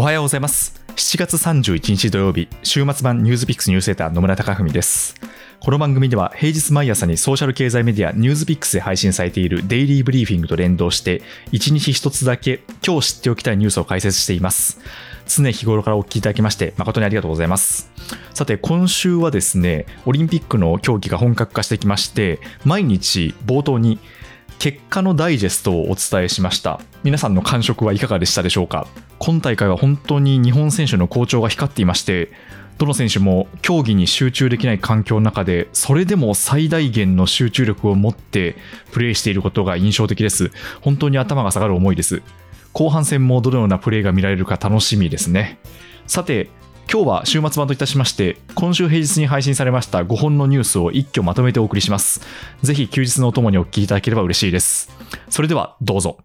おはようございます。7月31日土曜日、週末版ニュースピックスニュースセーター野村貴文です。この番組では平日毎朝にソーシャル経済メディアニュースピックスで配信されているデイリーブリーフィングと連動して、1日1つだけ今日知っておきたいニュースを解説しています。常日頃からお聞きいただきまして誠にありがとうございます。さて、今週はですね、オリンピックの競技が本格化してきまして、毎日冒頭に結果のダイジェストをお伝えしました。皆さんの感触はいかがでしたでしょうか？今大会は本当に日本選手の好調が光っていましてどの選手も競技に集中できない環境の中でそれでも最大限の集中力を持ってプレーしていることが印象的です。本当に頭が下がる思いです。後半戦もどのようなプレーが見られるか楽しみですね。さて今日は週末版といたしまして今週平日に配信されました5本のニュースを一挙まとめてお送りします。ぜひ休日のお供にお聞きいただければ嬉しいです。それではどうぞ。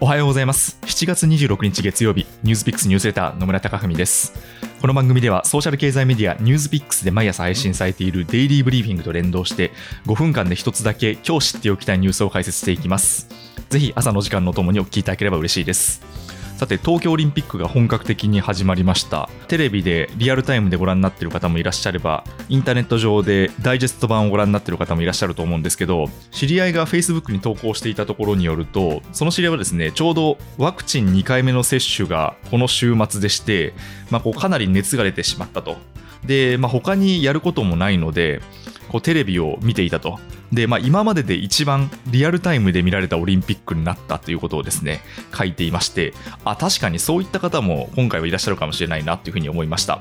おはようございます。7月26日月曜日ニュースピックスニュースレター野村貴文です。この番組ではソーシャル経済メディアニュースピックスで毎朝配信されているデイリーブリーフィングと連動して5分間で一つだけ今日知っておきたいニュースを解説していきます。ぜひ朝の時間のともにお聞きいただければ嬉しいです。さて東京オリンピックが本格的に始まりました。テレビでリアルタイムでご覧になっている方もいらっしゃればインターネット上でダイジェスト版をご覧になっている方もいらっしゃると思うんですけど知り合いが Facebook に投稿していたところによるとその知り合いはですねちょうどワクチン2回目の接種がこの週末でして、まあ、こうかなり熱が出てしまったと。で、まあ、他にやることもないのでこうテレビを見ていたと。で、まあ、今までで一番リアルタイムで見られたオリンピックになったということをですね書いていましてあ確かにそういった方も今回はいらっしゃるかもしれないなというふうに思いました。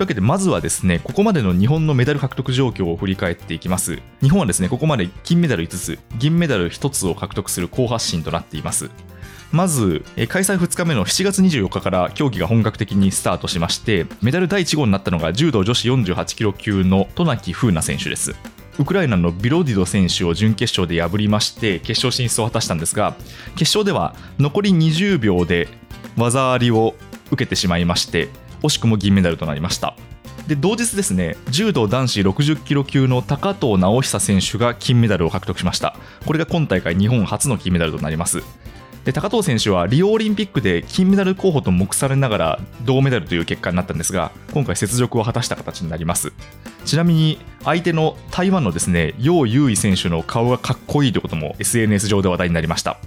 というわけでまずはですねここまでの日本のメダル獲得状況を振り返っていきます。日本はですねここまで金メダル5つ銀メダル1つを獲得する好発進となっています。まず開催2日目の7月24日から競技が本格的にスタートしましてメダル第1号になったのが柔道女子48キロ級の渡名喜風南選手です。ウクライナのビロディド選手を準決勝で破りまして決勝進出を果たしたんですが決勝では残り20秒で技ありを受けてしまいまして惜しくも銀メダルとなりました。で同日ですね柔道男子60キロ級の高藤直久選手が金メダルを獲得しました。これが今大会日本初の金メダルとなります。で高藤選手はリオオリンピックで金メダル候補と目されながら銅メダルという結果になったんですが今回雪辱を果たした形になります。ちなみに相手の台湾のですね楊優衣選手の顔がかっこいいということも SNS 上で話題になりました。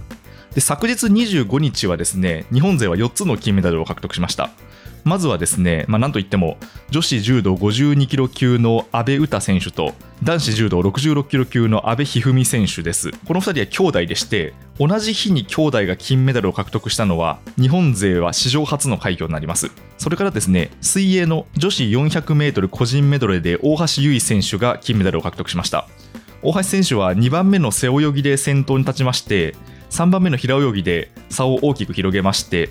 で昨日25日はですね日本勢は4つの金メダルを獲得しました。まずはですね、まあ、なんといっても女子柔道52キロ級の阿部詩選手と男子柔道66キロ級の阿部一二三選手です。この2人は兄弟でして同じ日に兄弟が金メダルを獲得したのは日本勢は史上初の快挙になります。それからですね水泳の女子 400m 個人メドレーで大橋悠依選手が金メダルを獲得しました。大橋選手は2番目の背泳ぎで先頭に立ちまして3番目の平泳ぎで差を大きく広げまして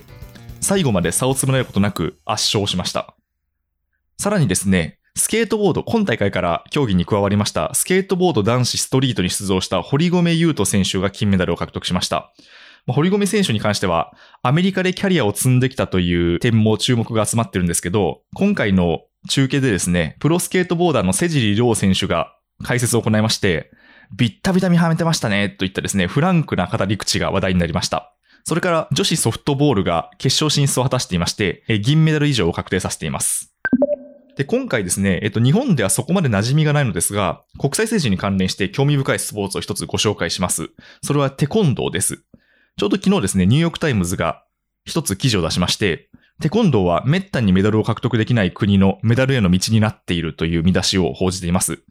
最後まで差を詰められることなく圧勝しました。さらにですね、スケートボード、今大会から競技に加わりました、スケートボード男子ストリートに出場した堀米雄斗選手が金メダルを獲得しました。堀米選手に関しては、アメリカでキャリアを積んできたという点も注目が集まってるんですけど、今回の中継でですね、プロスケートボーダーの瀬尻稜選手が解説を行いまして、ビッタビタにはめてましたね、といったですね、フランクな語り口が話題になりました。それから女子ソフトボールが決勝進出を果たしていまして、銀メダル以上を確定させています。で、今回ですね、えっと、日本ではそこまで馴染みがないのですが、国際政治に関連して興味深いスポーツを一つご紹介します。それはテコンドーです。ちょうど昨日ですね、ニューヨークタイムズが一つ記事を出しまして、テコンドーは滅多にメダルを獲得できない国のメダルへの道になっているという見出しを報じています。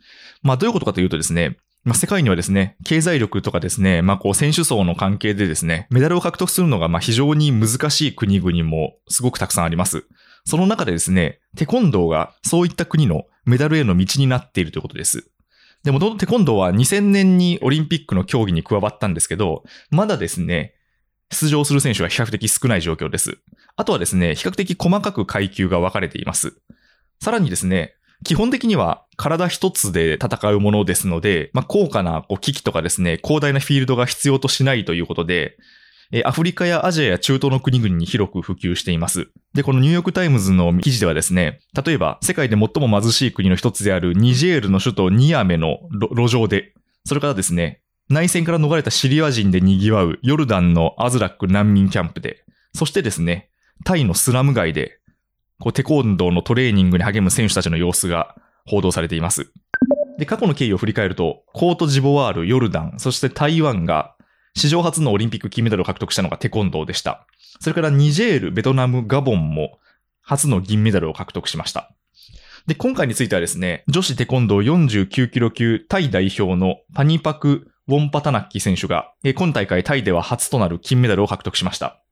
まあ、どういうことかというとですね、まあ、世界にはですね、経済力とかですね、まあ、こう、選手層の関係でですね、メダルを獲得するのが、まあ、非常に難しい国々もすごくたくさんあります。その中でですね、テコンドーがそういった国のメダルへの道になっているということです。でも、テコンドーは2000年にオリンピックの競技に加わったんですけど、まだですね、出場する選手が比較的少ない状況です。あとはですね、比較的細かく階級が分かれています。さらにですね、基本的には体一つで戦うものですので、まあ、高価なこう機器とかですね、広大なフィールドが必要としないということで、アフリカやアジアや中東の国々に広く普及しています。で、このニューヨークタイムズの記事ではですね、例えば世界で最も貧しい国の一つであるニジェールの首都ニアメの路上で、それからですね、内戦から逃れたシリア人で賑わうヨルダンのアズラック難民キャンプで、そしてですね、タイのスラム街で、こうテコンドーのトレーニングに励む選手たちの様子が報道されています。で、過去の経緯を振り返ると、コートジボワール、ヨルダン、そして台湾が史上初のオリンピック金メダルを獲得したのがテコンドーでした。それからニジェール、ベトナム、ガボンも初の銀メダルを獲得しました。で、今回についてはですね、女子テコンドー49キロ級タイ代表のパニパク・ウォンパタナッキ選手が、今大会タイでは初となる金メダルを獲得しました。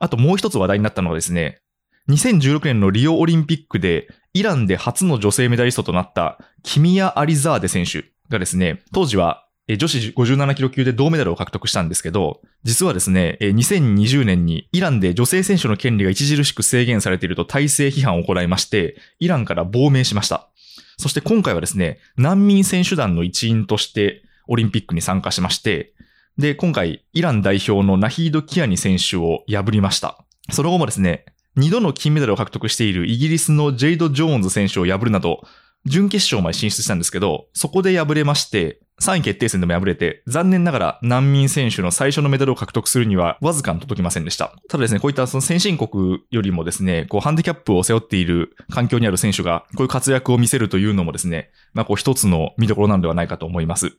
あともう一つ話題になったのはですね、2016年のリオオリンピックでイランで初の女性メダリストとなったキミヤ・アリザーデ選手がですね、当時は女子57キロ級で銅メダルを獲得したんですけど、実はですね、2020年にイランで女性選手の権利が著しく制限されていると体制批判を行いまして、イランから亡命しました。そして今回はですね、難民選手団の一員としてオリンピックに参加しまして、で、今回、イラン代表のナヒード・キアニ選手を破りました。その後もですね、2度の金メダルを獲得しているイギリスのジェイド・ジョーンズ選手を破るなど、準決勝まで進出したんですけど、そこで敗れまして、3位決定戦でも敗れて、残念ながら難民選手の最初のメダルを獲得するにはわずかに届きませんでした。ただですね、こういったその先進国よりもですね、こうハンディキャップを背負っている環境にある選手が、こういう活躍を見せるというのもですね、まあこう一つの見どころなのではないかと思います。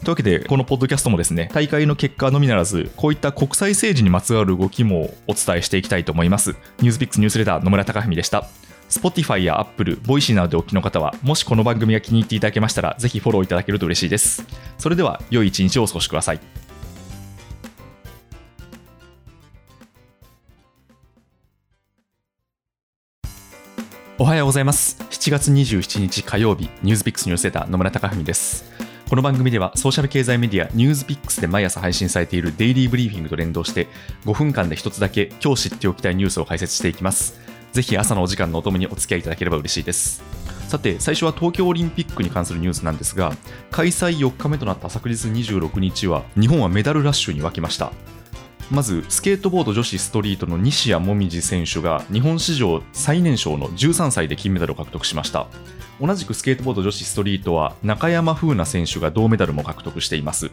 というわけで、このポッドキャストもですね、大会の結果のみならず、こういった国際政治にまつわる動きもお伝えしていきたいと思います。ニュースピックスニュースレター野村貴文でした。Spotify や Apple、Voicy などでお聞きの方は、もしこの番組が気に入っていただけましたら、ぜひフォローいただけると嬉しいです。それでは、良い一日をお過ごしください。おはようございます。7月27日火曜日、ニュースピックスニュースレター野村貴文です。この番組ではソーシャル経済メディアニュースピックスで毎朝配信されているデイリーブリーフィングと連動して5分間で一つだけ今日知っておきたいニュースを解説していきます。ぜひ朝のお時間のお供にお付き合いいただければ嬉しいです。さて、最初は東京オリンピックに関するニュースなんですが、開催4日目となった昨日26日は、日本はメダルラッシュに沸きました。まず、スケートボード女子ストリートの西矢椛選手が日本史上最年少の13歳で金メダルを獲得しました。同じくスケートボード女子ストリートは中山風奈選手が銅メダルも獲得しています。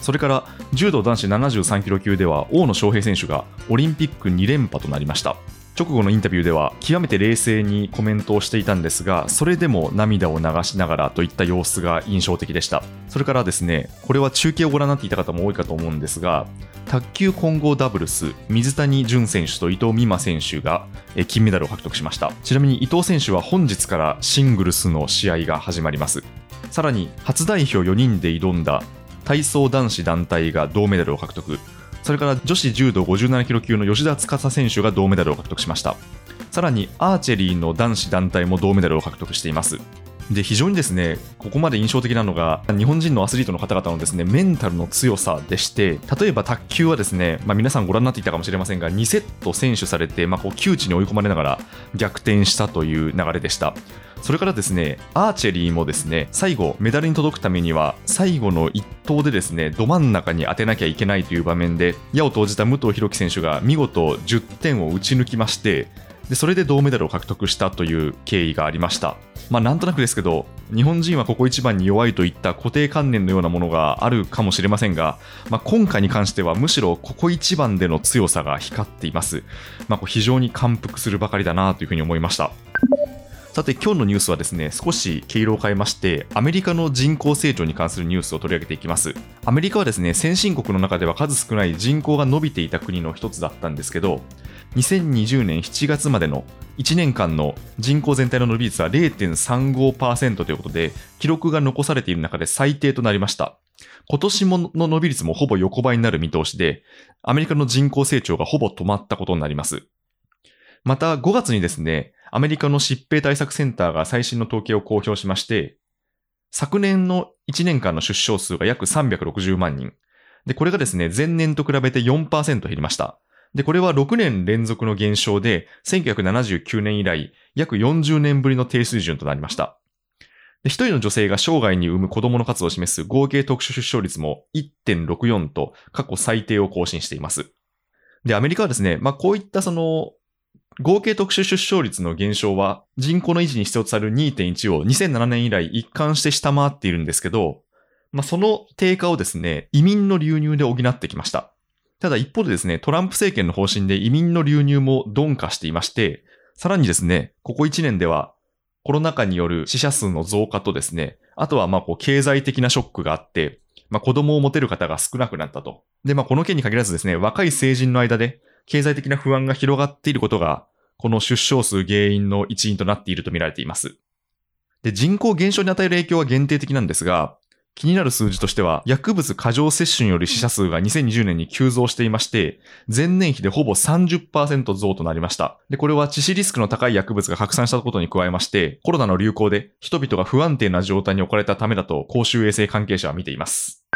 それから柔道男子73キロ級では大野将平選手がオリンピック2連覇となりました。直後のインタビューでは極めて冷静にコメントをしていたんですがそれでも涙を流しながらといった様子が印象的でした。それからですねこれは中継をご覧になっていた方も多いかと思うんですが卓球混合ダブルス水谷隼選手と伊藤美誠選手が金メダルを獲得しました。ちなみに伊藤選手は本日からシングルスの試合が始まります。さらに初代表4人で挑んだ体操男子団体が銅メダルを獲得。それから女子柔道57キロ級の吉田司選手が銅メダルを獲得しました。さらにアーチェリーの男子団体も銅メダルを獲得しています。で非常にですねここまで印象的なのが日本人のアスリートの方々のですねメンタルの強さでして例えば卓球はですね、まあ、皆さんご覧になっていたかもしれませんが2セット先取されて、まあ、こう窮地に追い込まれながら逆転したという流れでした。それからですねアーチェリーもですね最後メダルに届くためには最後の1投でですねど真ん中に当てなきゃいけないという場面で矢を投じた武藤弘樹選手が見事10点を打ち抜きましてでそれで銅メダルを獲得したという経緯がありました。まあ、なんとなくですけど、日本人はここ一番に弱いといった固定観念のようなものがあるかもしれませんが、まあ、今回に関してはむしろここ一番での強さが光っています。まあ、こう非常に感服するばかりだなというふうに思いました。さて今日のニュースはですね少し毛色を変えましてアメリカの人口成長に関するニュースを取り上げていきます。アメリカはですね先進国の中では数少ない人口が伸びていた国の一つだったんですけど2020年7月までの1年間の人口全体の伸び率は0.35%ということで記録が残されている中で最低となりました。今年もの伸び率もほぼ横ばいになる見通しでアメリカの人口成長がほぼ止まったことになります。また5月にですねアメリカの疾病対策センターが最新の統計を公表しまして、昨年の1年間の出生数が約360万人。で、これがですね、前年と比べて4%減りました。で、これは6年連続の減少で、1979年以来、約40年ぶりの低水準となりました。で、一人の女性が生涯に産む子供の数を示す合計特殊出生率も1.64と過去最低を更新しています。で、アメリカはですね、まあ、こういったその、合計特殊出生率の減少は人口の維持に必要とされる2.1を2007年以来一貫して下回っているんですけど、まあ、その低下をですね、移民の流入で補ってきました。ただ一方でですね、トランプ政権の方針で移民の流入も鈍化していまして、さらにですね、ここ1年ではコロナ禍による死者数の増加とですね、あとはまあこう経済的なショックがあって、まあ子供を持てる方が少なくなったと。で、まあこの件に限らずですね、若い成人の間で経済的な不安が広がっていることが、この出生数原因の一因となっていると見られています。で、人口減少に与える影響は限定的なんですが、気になる数字としては、薬物過剰摂取による死者数が2020年に急増していまして、前年比でほぼ30%増となりました。で、これは致死リスクの高い薬物が拡散したことに加えまして、コロナの流行で人々が不安定な状態に置かれたためだと公衆衛生関係者は見ています。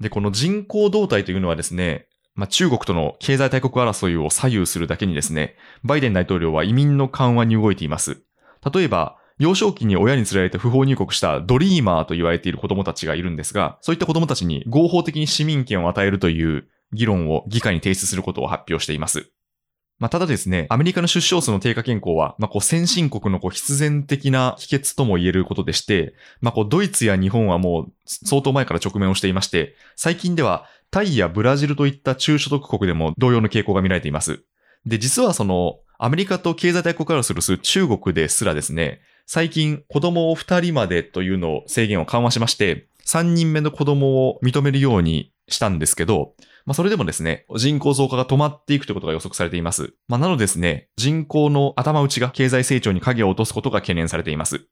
で、この人口動態というのはですね、まあ、中国との経済大国争いを左右するだけにですね、バイデン大統領は移民の緩和に動いています。例えば、幼少期に親に連れられて不法入国したドリーマーと言われている子供たちがいるんですが、そういった子供たちに合法的に市民権を与えるという議論を議会に提出することを発表しています。まあ、ただですね、アメリカの出生数の低下傾向は、まあ、こう先進国のこう必然的な秘訣とも言えることでして、まあ、こうドイツや日本はもう相当前から直面をしていまして、最近ではタイやブラジルといった中所得国でも同様の傾向が見られています。で、実はその、アメリカと経済大国争いをする中国ですらですね、最近子供を2人までというのを制限を緩和しまして、3人目の子供を認めるようにしたんですけど、まあそれでもですね、人口増加が止まっていくということが予測されています。まあなのでですね、人口の頭打ちが経済成長に影を落とすことが懸念されています。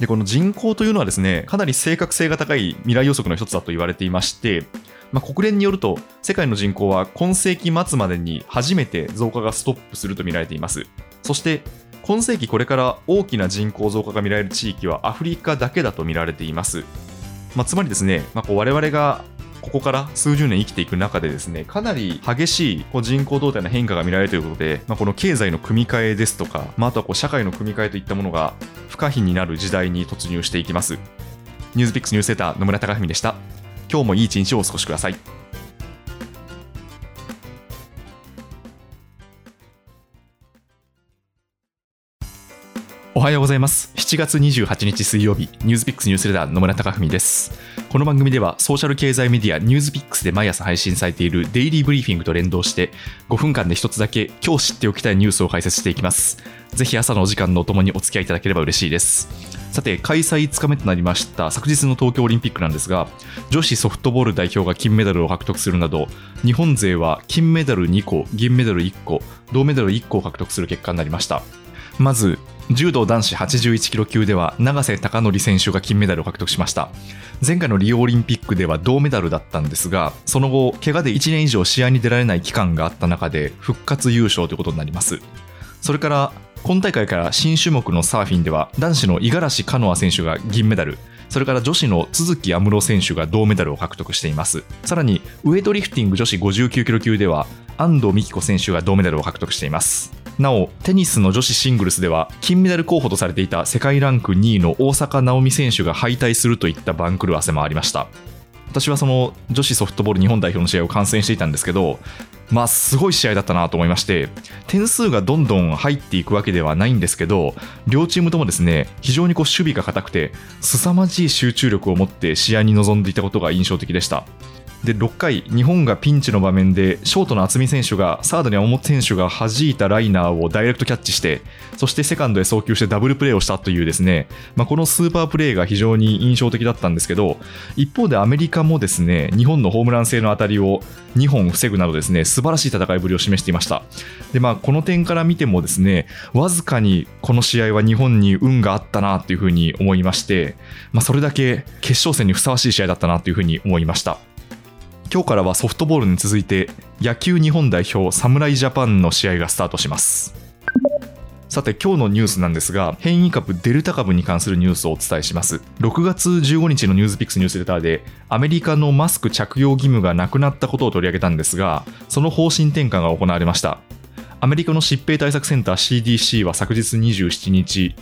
で、この人口というのはですね、かなり正確性が高い未来予測の一つだと言われていまして、まあ、国連によると、世界の人口は今世紀末までに初めて増加がストップすると見られています。そして、今世紀これから大きな人口増加が見られる地域はアフリカだけだと見られています。まあ、つまりですね、まあ、こう我々がここから数十年生きていく中でですね、かなり激しいこう人口動態の変化が見られるということで、まあ、この経済の組み替えですとか、まあ、あとはこう社会の組み替えといったものが不可避になる時代に突入していきます。ニュースピックスニュースセーター野村貴文でした。今日もいい一日をお過ごしください。おはようございます。7月28日水曜日、ニュースピックスニュースレター野村貴文です。この番組ではソーシャル経済メディアニュースピックスで毎朝配信されているデイリーブリーフィングと連動して5分間で一つだけ今日知っておきたいニュースを解説していきます。ぜひ朝のお時間のお供にお付き合いいただければ嬉しいです。さて、開催5日目となりました昨日の東京オリンピックなんですが、女子ソフトボール代表が金メダルを獲得するなど、日本勢は金メダル2個、銀メダル1個、銅メダル1個を獲得する結果になりました。まず、柔道男子81キロ級では永瀬貴則選手が金メダルを獲得しました。前回のリオオリンピックでは銅メダルだったんですがその後怪我で1年以上試合に出られない期間があった中で復活優勝ということになります。それから今大会から新種目のサーフィンでは男子の五十嵐カノア選手が銀メダル。それから女子の都筑有夢路選手が銅メダルを獲得しています。さらにウエイトリフティング女子59キロ級では安藤美希子選手が銅メダルを獲得しています。なおテニスの女子シングルスでは金メダル候補とされていた世界ランク2位の大坂なおみ選手が敗退するといった番狂わせもありました。私はその女子ソフトボール日本代表の試合を観戦していたんですけどまあすごい試合だったなと思いまして点数がどんどん入っていくわけではないんですけど両チームともですね非常にこう守備が固くて凄まじい集中力を持って試合に臨んでいたことが印象的でした。で6回、日本がピンチの場面でショートの渥美選手がサードに山本選手が弾いたライナーをダイレクトキャッチしてそしてセカンドへ送球してダブルプレーをしたというですね、まあ、このスーパープレーが非常に印象的だったんですけど一方でアメリカもですね日本のホームラン性の当たりを2本防ぐなどですね素晴らしい戦いぶりを示していました。で、まあ、この点から見てもですねわずかにこの試合は日本に運があったなというふうに思いまして、まあ、それだけ決勝戦にふさわしい試合だったなというふうに思いました。今日からはソフトボールに続いて野球日本代表侍ジャパンの試合がスタートします。さて今日のニュースなんですが変異株デルタ株に関するニュースをお伝えします。6月15日のニュースピックスニュースレターでアメリカのマスク着用義務がなくなったことを取り上げたんですがその方針転換が行われました。アメリカの疾病対策センター CDC は昨日27日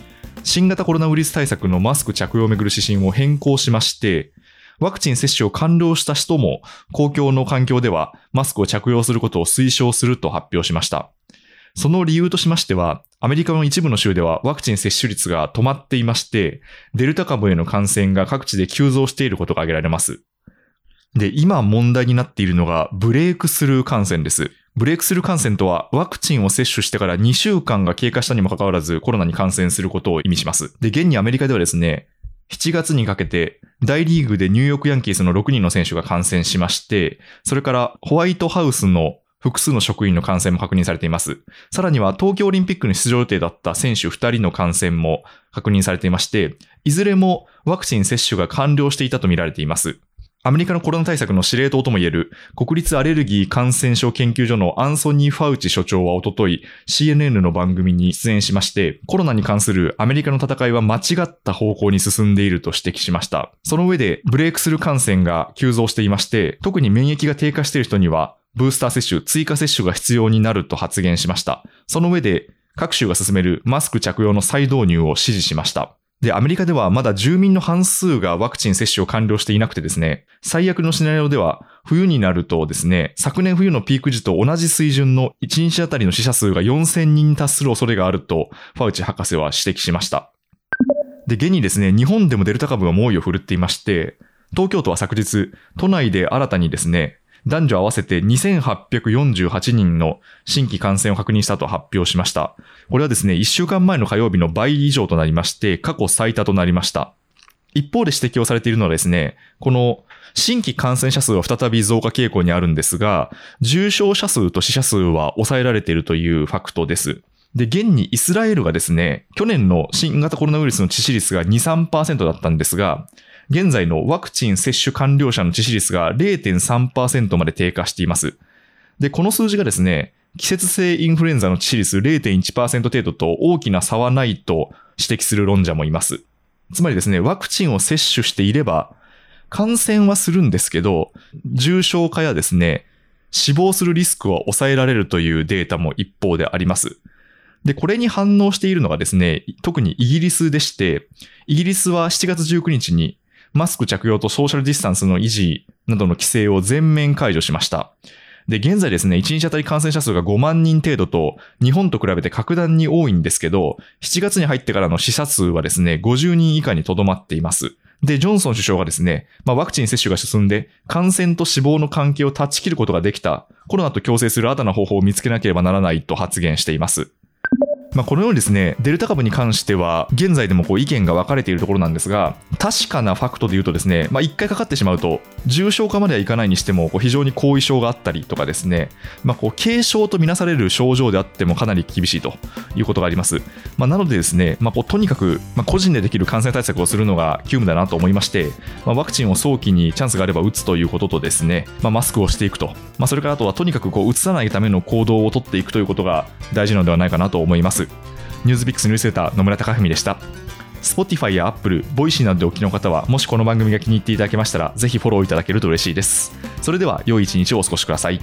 新型コロナウイルス対策のマスク着用をめぐる指針を変更しましてワクチン接種を完了した人も公共の環境ではマスクを着用することを推奨すると発表しました。その理由としましては、アメリカの一部の州ではワクチン接種率が止まっていまして、デルタ株への感染が各地で急増していることが挙げられます。で、今問題になっているのがブレイクスルー感染です。ブレイクスルー感染とはワクチンを接種してから2週間が経過したにもかかわらずコロナに感染することを意味します。で、現にアメリカではですね、7月にかけて大リーグでニューヨークヤンキースの6人の選手が感染しまして、それからホワイトハウスの複数の職員の感染も確認されています。さらには東京オリンピックに出場予定だった選手2人の感染も確認されていまして、いずれもワクチン接種が完了していたとみられています。アメリカのコロナ対策の司令塔ともいえる国立アレルギー感染症研究所のアンソニー・ファウチ所長はおととい CNN の番組に出演しまして、コロナに関するアメリカの戦いは間違った方向に進んでいると指摘しました。その上でブレイクスルー感染が急増していまして、特に免疫が低下している人にはブースター接種、追加接種が必要になると発言しました。その上で各州が進めるマスク着用の再導入を支持しました。で、アメリカではまだ住民の半数がワクチン接種を完了していなくてですね、最悪のシナリオでは、冬になるとですね、昨年冬のピーク時と同じ水準の1日あたりの死者数が4000人に達する恐れがあると、ファウチ博士は指摘しました。で、現にですね、日本でもデルタ株が猛威を振るっていまして、東京都は昨日、都内で新たにですね、男女合わせて2848人の新規感染を確認したと発表しました。これはですね、1週間前の火曜日の倍以上となりまして、過去最多となりました。一方で指摘をされているのはですね、この新規感染者数は再び増加傾向にあるんですが、重症者数と死者数は抑えられているというファクトです。で、現にイスラエルがですね、去年の新型コロナウイルスの致死率が2、3%だったんですが、現在のワクチン接種完了者の致死率が0.3%まで低下しています。で、この数字がですね、季節性インフルエンザの致死率0.1%程度と大きな差はないと指摘する論者もいます。つまりですね、ワクチンを接種していれば、感染はするんですけど、重症化やですね、死亡するリスクは抑えられるというデータも一方であります。で、これに反応しているのがですね、特にイギリスでして、イギリスは7月19日にマスク着用とソーシャルディスタンスの維持などの規制を全面解除しました。で、現在ですね、1日あたり感染者数が5万人程度と、日本と比べて格段に多いんですけど、7月に入ってからの死者数はですね、50人以下にとどまっています。で、ジョンソン首相がですね、まあ、ワクチン接種が進んで、感染と死亡の関係を断ち切ることができた、コロナと共生する新たな方法を見つけなければならないと発言しています。まあ、このようにですね、デルタ株に関しては、現在でもこう意見が分かれているところなんですが、確かなファクトで言うとですね、まあ、1回かかってしまうと、重症化まではいかないにしても、非常に後遺症があったりとかですね、まあ、こう軽症とみなされる症状であってもかなり厳しいということがあります。まあ、なのでですね、まあ、こうとにかく、まあ、個人でできる感染対策をするのが急務だなと思いまして、まあ、ワクチンを早期にチャンスがあれば打つということとですね、まあ、マスクをしていくと、まあ、それからあとはとにかくこう打さないための行動をとっていくということが大事なのではないかなと思います。ニュースビックスニュースレター野村貴文でした。Spotify や Apple、Voicy などでお聞きの方は、もしこの番組が気に入っていただけましたら、ぜひフォローいただけると嬉しいです。それでは、良い一日をお過ごしください。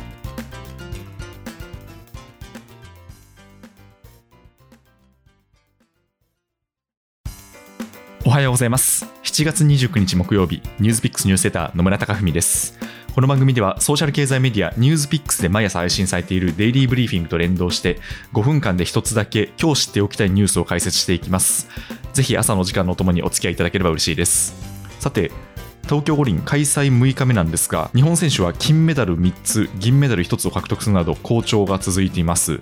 おはようございます。7月29日木曜日、ニュースピックスニュースレター野村貴文です。この番組ではソーシャル経済メディアニュースピックスで毎朝配信されているデイリーブリーフィングと連動して5分間で一つだけ今日知っておきたいニュースを解説していきます。ぜひ朝の時間のともにお付き合いいただければ嬉しいです。さて、東京五輪開催6日目なんですが、日本選手は金メダル3つ、銀メダル1つを獲得するなど好調が続いています。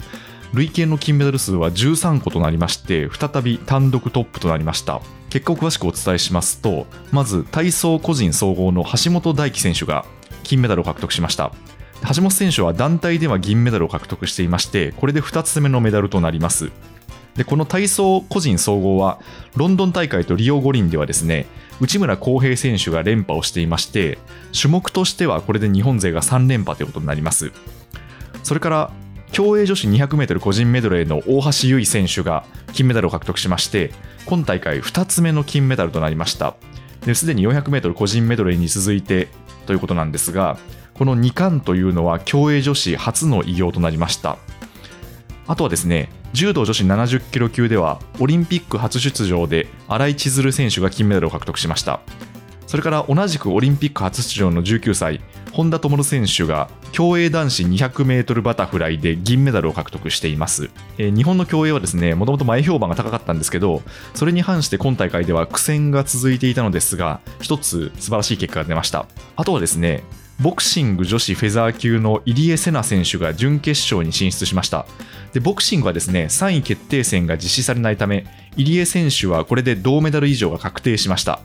累計の金メダル数は13個となりまして、再び単独トップとなりました。結果を詳しくお伝えしますと、まず体操個人総合の橋本大輝選手が金メダルを獲得しました。橋本選手は団体では銀メダルを獲得していまして、これで2つ目のメダルとなります。でこの体操個人総合はロンドン大会とリオ五輪ではですね内村航平選手が連覇をしていまして種目としてはこれで日本勢が3連覇ということになりますそれから競泳女子 200m 個人メドレーの大橋悠依選手が金メダルを獲得しまして今大会2つ目の金メダルとなりましたすでに 400m 個人メドレーに続いてということなんですがこの2冠というのは競泳女子初の偉業となりました。あとはですね柔道女子70キロ級ではオリンピック初出場で新井千鶴選手が金メダルを獲得しました。それから同じくオリンピック初出場の19歳本田灯選手が競泳男子 200m バタフライで銀メダルを獲得しています、えー日本の競泳はですねもともと前評判が高かったんですけどそれに反して今大会では苦戦が続いていたのですが一つ素晴らしい結果が出ました。あとはですねボクシング女子フェザー級の入江聖奈選手が準決勝に進出しました。でボクシングはですね3位決定戦が実施されないため入江選手はこれで銅メダル以上が確定しました。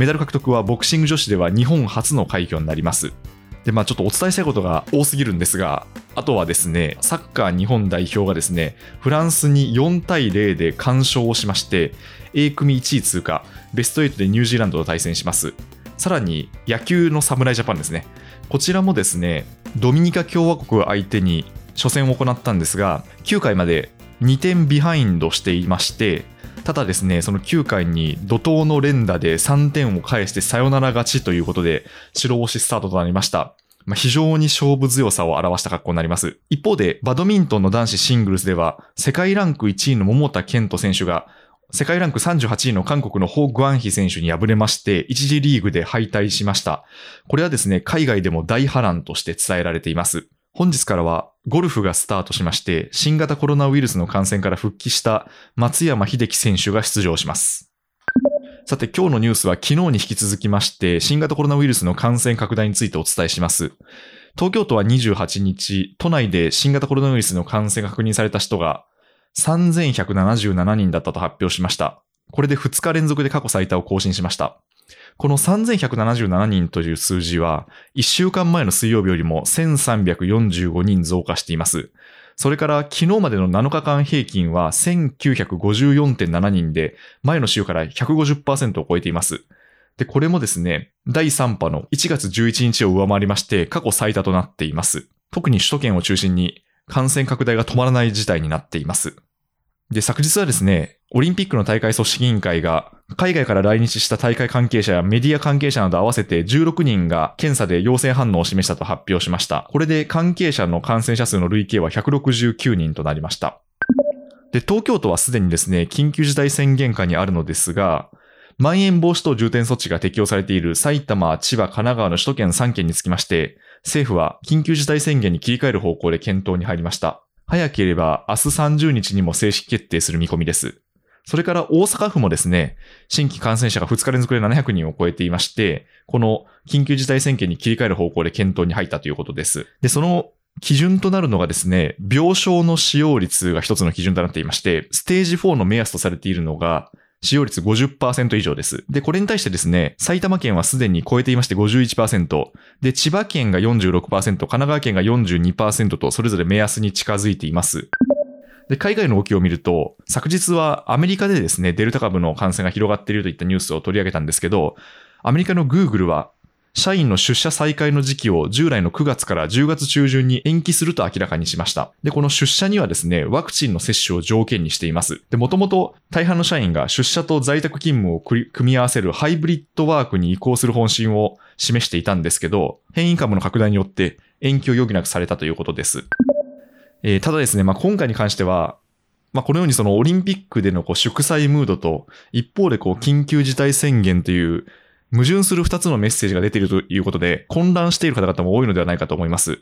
メダル獲得はボクシング女子では日本初の快挙になります。でまあちょっとお伝えしたいことが多すぎるんですがあとはですねサッカー日本代表がですねフランスに4対0で完勝をしまして A 組1位通過ベスト8でニュージーランドと対戦します。さらに野球の侍ジャパンですね。こちらもですねドミニカ共和国相手に初戦を行ったんですが9回まで2点ビハインドしていましてただですねその9回に怒涛の連打で3点を返してサヨナラ勝ちということで白星スタートとなりましたまあ、非常に勝負強さを表した格好になります。一方で、バドミントンの男子シングルスでは、世界ランク1位の桃田賢斗選手が世界ランク38位の韓国のホー・グアンヒ選手に敗れまして、一次リーグで敗退しました。これはですね、海外でも大波乱として伝えられています。本日からはゴルフがスタートしまして、新型コロナウイルスの感染から復帰した松山秀樹選手が出場します。さて今日のニュースは昨日に引き続きまして、新型コロナウイルスの感染拡大についてお伝えします。東京都は28日、都内で新型コロナウイルスの感染が確認された人が3177人だったと発表しました。これで2日連続で過去最多を更新しました。この3177人という数字は、1週間前の水曜日よりも1345人増加しています。それから昨日までの7日間平均は1954.7人で、前の週から150%を超えています。で、これもですね、第3波の1月11日を上回りまして、過去最多となっています。特に首都圏を中心に感染拡大が止まらない事態になっています。で、昨日はですね、オリンピックの大会組織委員会が、海外から来日した大会関係者やメディア関係者など合わせて16人が検査で陽性反応を示したと発表しました。これで関係者の感染者数の累計は169人となりました。で、東京都はすでにですね、緊急事態宣言下にあるのですが、まん延防止等重点措置が適用されている埼玉、千葉、神奈川の首都圏3県につきまして、政府は緊急事態宣言に切り替える方向で検討に入りました。早ければ明日30日にも正式決定する見込みです。それから大阪府もですね、新規感染者が2日連続で700人を超えていまして、この緊急事態宣言に切り替える方向で検討に入ったということです。で、その基準となるのがですね、病床の使用率が一つの基準となっていまして、ステージ4の目安とされているのが、使用率50%以上です。で、これに対してですね、埼玉県はすでに超えていまして51%、で、千葉県が46%、神奈川県が42%と、それぞれ目安に近づいています。で、海外の動きを見ると、昨日はアメリカでですね、デルタ株の感染が広がっているといったニュースを取り上げたんですけど、アメリカの Google は社員の出社再開の時期を従来の9月から10月中旬に延期すると明らかにしました。で、この出社にはですね、ワクチンの接種を条件にしています。で、もともと大半の社員が出社と在宅勤務を組み合わせるハイブリッドワークに移行する方針を示していたんですけど、変異株の拡大によって延期を余儀なくされたということです。えー、ただですね、まあ、今回に関しては、まあ、このようにそのオリンピックでのこう祝祭ムードと、一方でこう緊急事態宣言という矛盾する二つのメッセージが出ているということで、混乱している方々も多いのではないかと思います。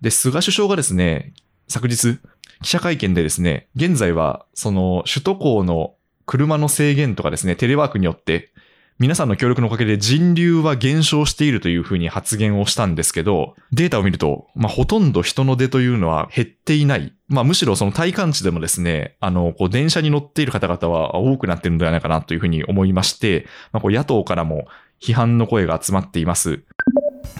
で、菅首相がですね、昨日、記者会見でですね、現在は、その、首都高の車の制限とかですね、テレワークによって、皆さんの協力のおかげで人流は減少しているというふうに発言をしたんですけど、データを見ると、まあ、ほとんど人の出というのは減っていない。まあ、むしろその体感値でもですね、あの、こう、電車に乗っている方々は多くなっているのではないかなというふうに思いまして、まあ、こう野党からも批判の声が集まっています。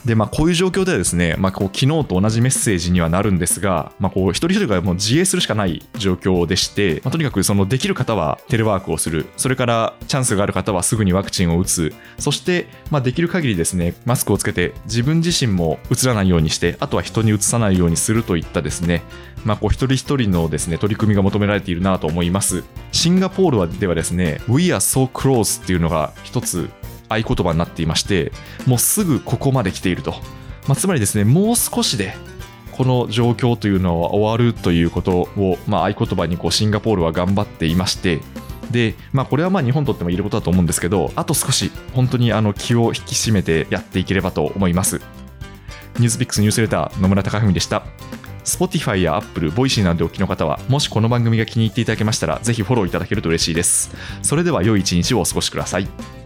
で、まあ、こういう状況ではですね、まあ、こう昨日と同じメッセージにはなるんですが、まあ、こう一人一人がもう自衛するしかない状況でして、まあ、とにかくそのできる方はテレワークをする、それからチャンスがある方はすぐにワクチンを打つ、そして、まあ、できる限りですね、マスクをつけて自分自身もうつらないようにして、あとは人にうつさないようにするといったですね、まあ、こう一人一人のですね、取り組みが求められているなと思います。シンガポールではですね、We are so close っていうのが一つ合言葉になっていましてもうすぐここまで来ていると、まあ、つまりですねもう少しでこの状況というのは終わるということを、まあ、合言葉にこうシンガポールは頑張っていましてで、まあ、これはまあ日本にとっても言えることだと思うんですけどあと少し本当にあの気を引き締めてやっていければと思いますニュースピックスニュースレター野村貴文でした Spotify や Apple、Voicy などでお聞きの方は、もしこの番組が気に入っていただけましたら、ぜひフォローいただけると嬉しいです。それでは良い一日をお過ごしください。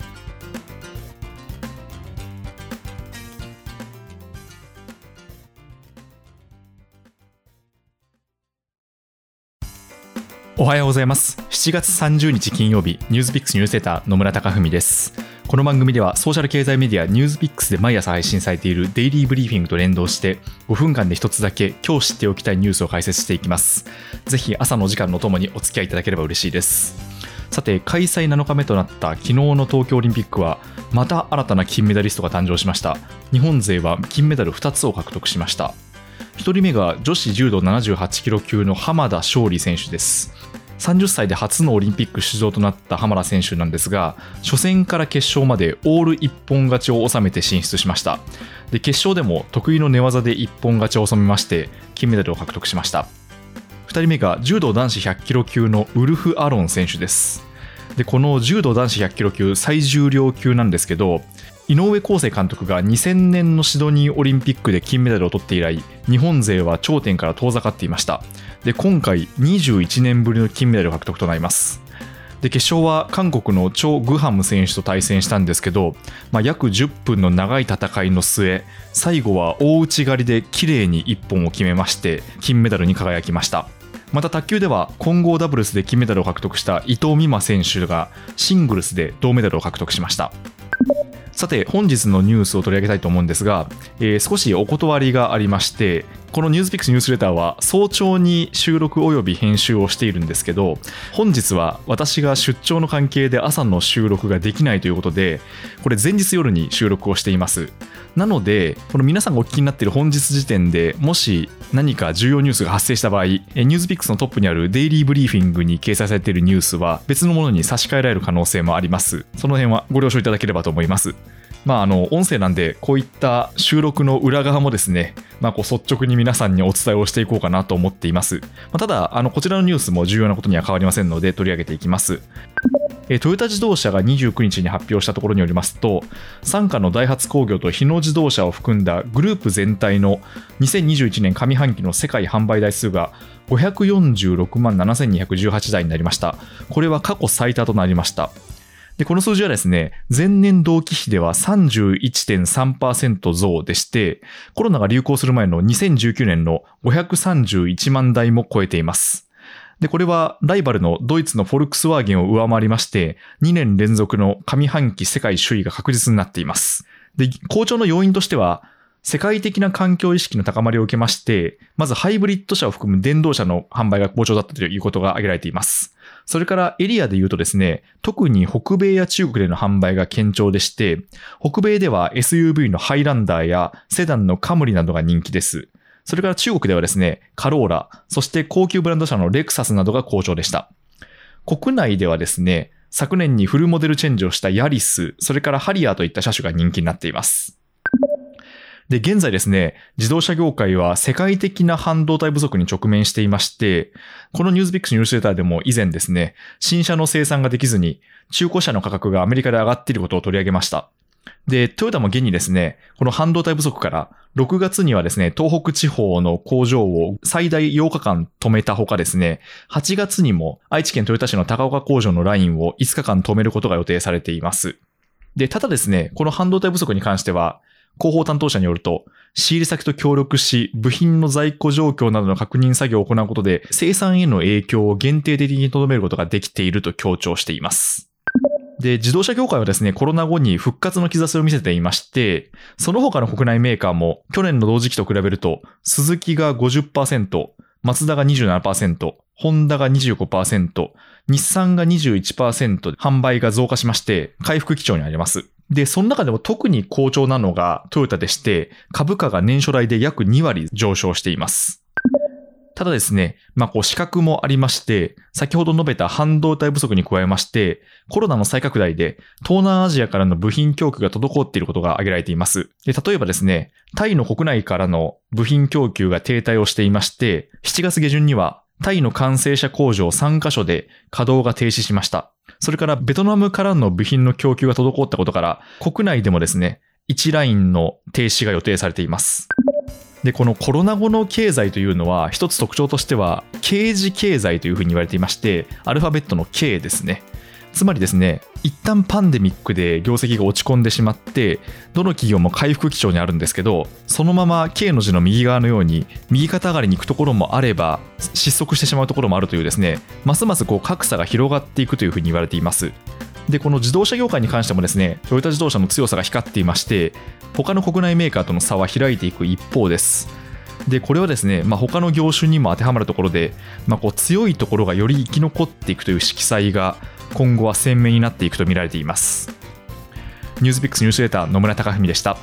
おはようございます。7月30日金曜日ニュースピックスニュースレター野村貴文です。この番組ではソーシャル経済メディアニュースピックスで毎朝配信されているデイリーブリーフィングと連動して5分間で一つだけ今日知っておきたいニュースを解説していきます。ぜひ朝の時間のともにお付き合いいただければ嬉しいです。さて開催7日目となった昨日の東京オリンピックはまた新たな金メダリストが誕生しました。日本勢は金メダル2つを獲得しました。1人目が女子柔道78キロ級の浜田勝利選手です。30歳で初のオリンピック出場となった浜田選手なんですが初戦から決勝までオール一本勝ちを収めて進出しました。で決勝でも得意の寝技で一本勝ちを収めまして金メダルを獲得しました。2人目が柔道男子100キロ級のウルフ・アロン選手です。でこの柔道男子100キロ級最重量級なんですけど井上康生監督が2000年のシドニーオリンピックで金メダルを取って以来日本勢は頂点から遠ざかっていました。で今回21年ぶりの金メダル獲得となります。で決勝は韓国のチョ・グハム選手と対戦したんですけど、まあ、約10分の長い戦いの末最後は大内刈りで綺麗に1本を決めまして金メダルに輝きました。また卓球では混合ダブルスで金メダルを獲得した伊藤美誠選手がシングルスで銅メダルを獲得しました。さて本日のニュースを取り上げたいと思うんですが、えー、少しお断りがありましてこのニュースピックスニュースレターは早朝に収録および編集をしているんですけど本日は私が出張の関係で朝の収録ができないということでこれ前日夜に収録をしています。なのでこの皆さんがお聞きになっている本日時点でもし何か重要ニュースが発生した場合ニュースピックスのトップにあるデイリーブリーフィングに掲載されているニュースは別のものに差し替えられる可能性もあります。その辺はご了承いただければと思います。まあ、あの音声なんでこういった収録の裏側もですね、まあ、こう率直に皆さんにお伝えをしていこうかなと思っています、まあ、ただあのこちらのニュースも重要なことには変わりませんので取り上げていきます。トヨタ自動車が29日に発表したところによりますと傘下のダイハツ工業と日野自動車を含んだグループ全体の2021年上半期の世界販売台数が546万7218台になりましたこれは過去最多となりましたで、この数字はですね、前年同期比では31.3%増でして、コロナが流行する前の2019年の531万台も超えています。で、これはライバルのドイツのフォルクスワーゲンを上回りまして、2年連続の上半期世界首位が確実になっています。で、好調の要因としては、世界的な環境意識の高まりを受けまして、まずハイブリッド車を含む電動車の販売が好調だったということが挙げられています。それからエリアで言うとですね、特に北米や中国での販売が堅調でして、北米では SUV のハイランダーやセダンのカムリなどが人気です。それから中国ではですね、カローラ、そして高級ブランド車のレクサスなどが好調でした。国内ではですね、昨年にフルモデルチェンジをしたヤリス、それからハリアーといった車種が人気になっています。で、現在ですね、自動車業界は世界的な半導体不足に直面していまして、このニュースピックスニュースレターでも以前ですね、新車の生産ができずに、中古車の価格がアメリカで上がっていることを取り上げました。で、トヨタも現にですね、この半導体不足から、6月にはですね、東北地方の工場を最大8日間止めたほかですね、8月にも愛知県豊田市の高岡工場のラインを5日間止めることが予定されています。で、ただですね、この半導体不足に関しては、広報担当者によると、仕入れ先と協力し、部品の在庫状況などの確認作業を行うことで、生産への影響を限定的に留めることができていると強調しています。で、自動車業界はですね、コロナ後に復活の兆しを見せていまして、その他の国内メーカーも去年の同時期と比べると、鈴木が50%、マツダが27%、ホンダが25%、日産が21%販売が増加しまして、回復基調にあります。で、その中でも特に好調なのがトヨタでして、株価が年初来で約2割上昇しています。ただですね、まあ、こう、資格もありまして、先ほど述べた半導体不足に加えまして、コロナの再拡大で、東南アジアからの部品供給が滞っていることが挙げられています。で、例えばですね、タイの国内からの部品供給が停滞をしていまして、7月下旬には、タイの完成車工場3カ所で稼働が停止しました。それからベトナムからの部品の供給が滞ったことから、国内でもですね、1ラインの停止が予定されています。で、このコロナ後の経済というのは、一つ特徴としては、刑事経済というふうに言われていまして、アルファベットの K ですね。つまりですね、一旦パンデミックで業績が落ち込んでしまってどの企業も回復基調にあるんですけどそのまま K の字の右側のように右肩上がりに行くところもあれば失速してしまうところもあるというですねますますこう格差が広がっていくというふうに言われていますでこの自動車業界に関してもですねトヨタ自動車の強さが光っていまして他の国内メーカーとの差は開いていく一方です。でこれはですね、まあ、他の業種にも当てはまるところで、まあ、こう強いところがより生き残っていくという色彩が今後は鮮明になっていくと見られています。ニュースピックスニュースレーター野村貴文でした。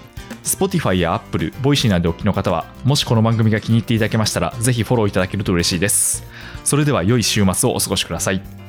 Spotify や Apple、Voicy などでお聞きの方はもしこの番組が気に入っていただけましたらぜひフォローいただけると嬉しいです。それでは良い週末をお過ごしください。